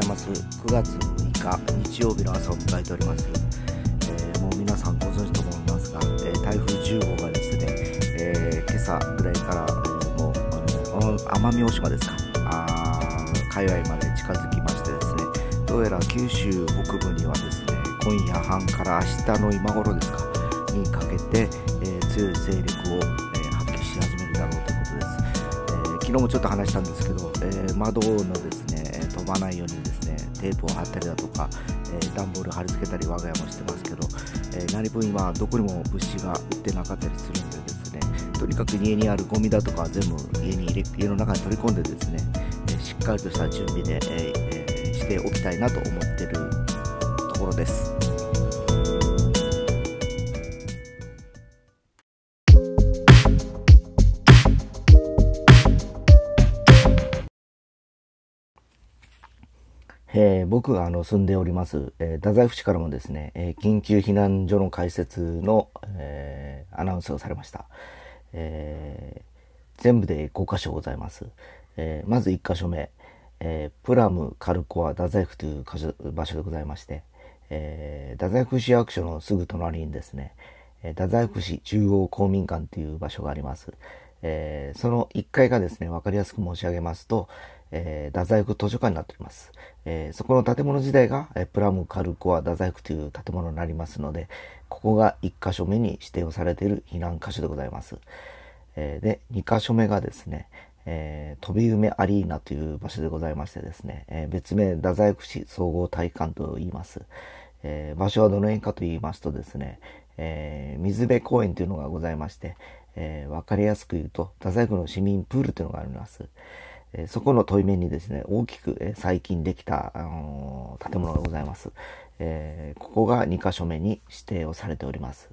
ざいます。9月6日日曜日の朝を迎えております、えー、もう皆さんご存知と思いますが、えー、台風10号がですね、えー、今朝ぐらいから、えー、もう奄美大島ですか。あ海外まで近づきましてですねどうやら九州北部にはですね今夜半から明日の今頃ですかにかけて、え強い勢力を、え発揮し始めるだろうということです、え昨日もちょっと話したんですけど、え窓のですね飛ばないようにですねテープを貼ったりだとか、えー、段ボール貼り付けたり我が家もしてますけど、えー、何分今どこにも物資が売ってなかったりするんでですねとにかく家にあるゴミだとか全部家に入れ家の中に取り込んでですね、え、しっかりとした準備で、え、しておきたいなと思ってるところです。えー、僕があの住んでおります、えー、太宰府市からもですね、えー、緊急避難所の開設の、えアナウンスがされました。え全部で5箇所ございます。えまず1箇所目、えプラムカルコア太宰府という箇所場所でございまして、え太宰府市役所のすぐ隣にですね、太宰府市中央公民館という場所があります。えその1階がですね、わかりやすく申し上げますと、えー、太宰府図書館になっております。えー、そこの建物自体が、えー、プラムカルコア太宰府という建物になりますので、ここが1箇所目に指定をされている避難箇所でございます。えー、で、2箇所目がですね、えー、飛び梅アリーナという場所でございましてですね、えー、別名太宰府市総合体育館と言います。えー、場所はどの辺かと言いますとですね、えー、水辺公園というのがございまして、えー、わかりやすく言うと、太宰府の市民プールというのがあります。えそこの問い面にですね、大きく、え最近できた、あの建物がございます。えここが2箇所目に指定をされております。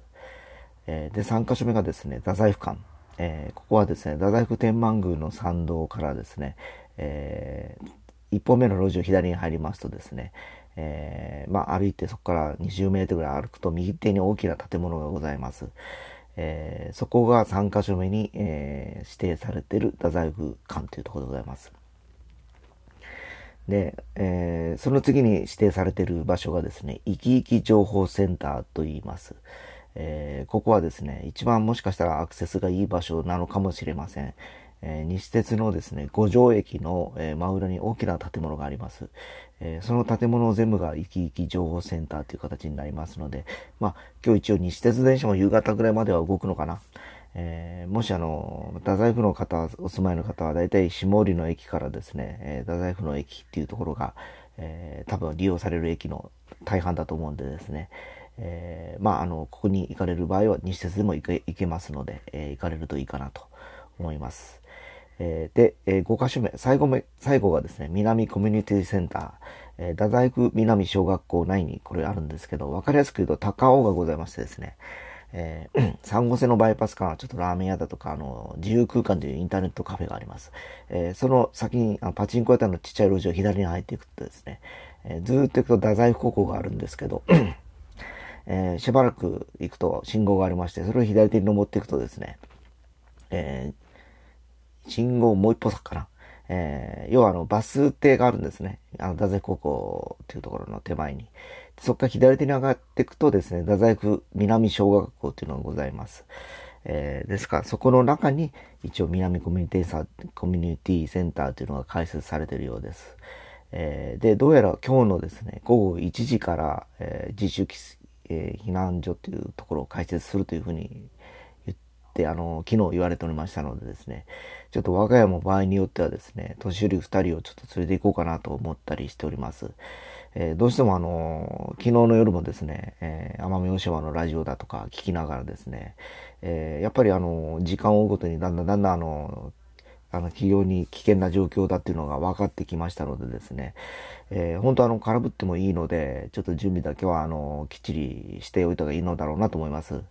えで、3箇所目がですね、太宰府館。えここはですね、太宰府天満宮の参道からですね、えー、1本目の路地を左に入りますとですね、えー、まあ、歩いてそこから20メートルぐらい歩くと右手に大きな建物がございます。えー、そこが3箇所目に、えー、指定されてる太宰府館というところでございます。で、えー、その次に指定されている場所がですね、生き生き情報センターと言います。えー、ここはですね、一番もしかしたらアクセスがいい場所なのかもしれません。えー、西鉄のですね、五条駅の、えー、真裏に大きな建物があります。えー、その建物全部が生き生き情報センターという形になりますので、まあ、今日一応西鉄電車も夕方ぐらいまでは動くのかな。え、もしあの、太宰府の方、お住まいの方は大体下りの駅からですね、え、太宰府の駅っていうところが、え、多分利用される駅の大半だと思うんでですね、え、まあ、あの、ここに行かれる場合は西鉄でも行けますので、え、行かれるといいかなと思います。えー、で、えー、5箇所目、最後目、最後がですね、南コミュニティセンター、えー、太宰府南小学校内にこれあるんですけど、わかりやすく言うと高尾がございましてですね、えー、サンゴセのバイパスからちょっとラーメン屋だとか、あの、自由空間というインターネットカフェがあります。えー、その先にあパチンコ屋台のちっちゃい路地を左に入っていくとですね、えー、ずーっと行くと太宰府高校があるんですけど、えー、しばらく行くと信号がありまして、それを左手に登っていくとですね、えー、信号もう一歩先かな。えー、要はあの、バス停があるんですね。あの、太宰高校っていうところの手前に。そこから左手に上がっていくとですね、太宰府南小学校っていうのがございます。えー、ですから、そこの中に一応南コミュニティサコミュニティセンターというのが開設されているようです。えー、で、どうやら今日のですね、午後1時から、えー、自主、えー、避難所というところを開設するというふうにあの昨日言われておりましたのでですねちょっと我が家も場合によってはですね年寄り2人をちょっと連れて行こうかなと思ったりしております、えー、どうしてもあの昨日の夜もですね、えー、奄美大島のラジオだとか聞きながらですね、えー、やっぱりあの時間を追うごとにだんだんだんだんあのあの、企業に危険な状況だっていうのが分かってきましたのでですね、えー、本当あの、空振ってもいいので、ちょっと準備だけはあの、きっちりしておいた方がいいのだろうなと思います。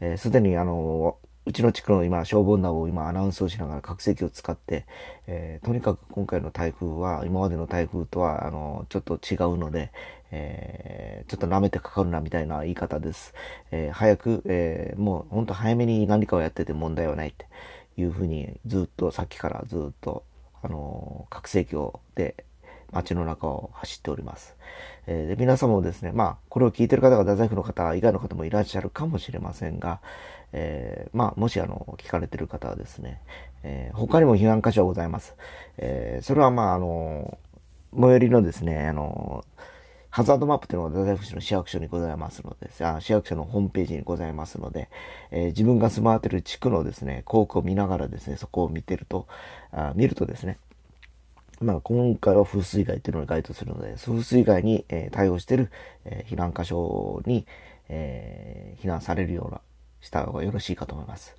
えす、でにあの、うちの地区の今、消防などを今アナウンスをしながら拡声器を使って、えー、とにかく今回の台風は、今までの台風とは、あの、ちょっと違うので、えー、ちょっと舐めてかかるなみたいな言い方です。えー、早く、えー、もう本当早めに何かをやってて問題はないっていうふうにずっとさっきからずっと、あの、拡声器をで街の中を走っております。えー、で皆様もですね、まあ、これを聞いてる方が太宰府の方以外の方もいらっしゃるかもしれませんが、えー、まあ、もしあの、聞かれてる方はですね、えー、他にも避難箇所はございます。え、それはまあ、あの、最寄りのですね、あの、ハザードマップというのが太宰府市の市役所にございますので、あ市役所のホームページにございますので、えー、自分が住まわっている地区のですね、校区を見ながらですね、そこを見てると、あ見るとですね、まあ、今回は風水害というのに該当するので、風水害に、えー、対応している、えー、避難箇所に、えー、避難されるような、した方がよろしいかと思います。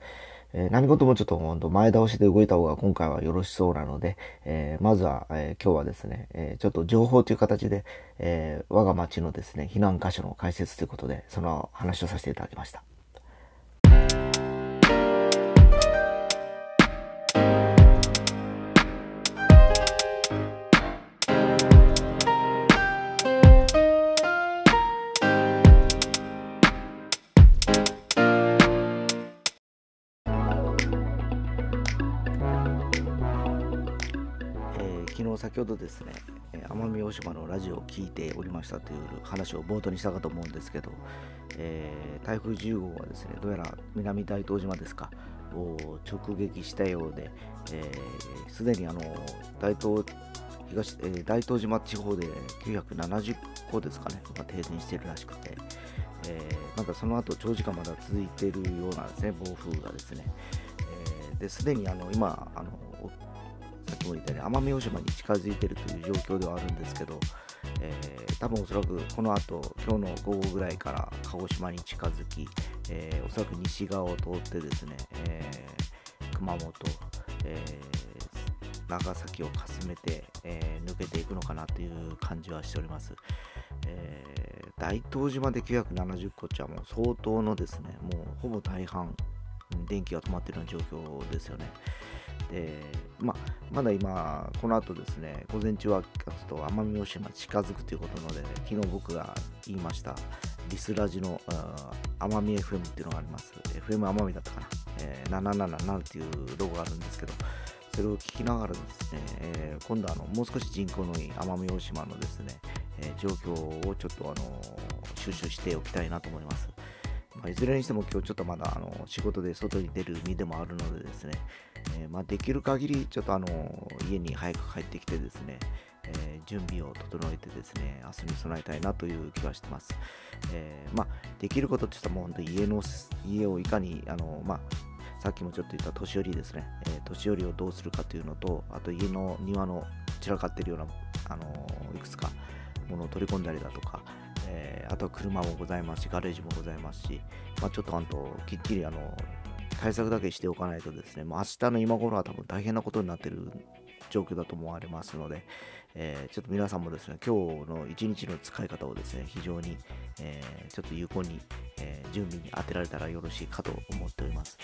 え、何事もちょっと本当前倒しで動いた方が今回はよろしそうなので、え、まずは、え、今日はですね、えちょっと情報という形で、え我が町のですね、避難箇所の解説ということで、その話をさせていただきました。昨日先ほどですね、奄美大島のラジオを聞いておりましたという話を冒頭にしたかと思うんですけど、えー、台風10号はですね、どうやら南大東島ですか、を直撃したようで、す、え、で、にあの大東東、えー、大東島地方で970戸ですかね、が停電しているらしくて、えー、まだその後長時間まだ続いているようなんですね、暴風がですね。えー、ですでにあの今あの、さっきも言ったように奄美大島に近づいているという状況ではあるんですけど、えー、多分おそらくこの後今日の午後ぐらいから鹿児島に近づき、えー、おそらく西側を通ってですね、えー、熊本、え長崎をかすめて、え抜けていくのかなという感じはしております。え大東島で970個っちゃもう相当のですね、もうほぼ大半電気が止まっているような状況ですよね。で、ままだ今、この後ですね、午前中はちょっと奄美大島近づくということなので、昨日僕が言いました、リスラジの奄美 FM っていうのがあります。FM 奄美だったかな。えー、777っていうロゴがあるんですけど、それを聞きながらですね、えー、今度あの、もう少し人口のいい奄美大島のですね、えー、状況をちょっとあの収集しておきたいなと思います。まあ、いずれにしても今日ちょっとまだあの仕事で外に出る身でもあるのでですね、えー、まあ、できる限りちょっとあの家に早く帰ってきてですね、えー、準備を整えてですね、明日に備えたいなという気はしてます。えー、まあ、できることって言ったらもう本当家の、家をいかに、あの、ま、さっきもちょっと言った年寄りですね、え、年寄りをどうするかというのと、あと家の庭の散らかってるような、あのいくつかものを取り込んだりだとか、えー、あと車もございますし、ガレージもございますし、まあ、ちょっとあときっちりあの対策だけしておかないとですね、もう明日の今頃は多分大変なことになっている状況だと思われますので、えー、ちょっと皆さんもですね、今日の一日の使い方をですね、非常に、えー、ちょっと有効に、え、準備に当てられたらよろしいかと思っております。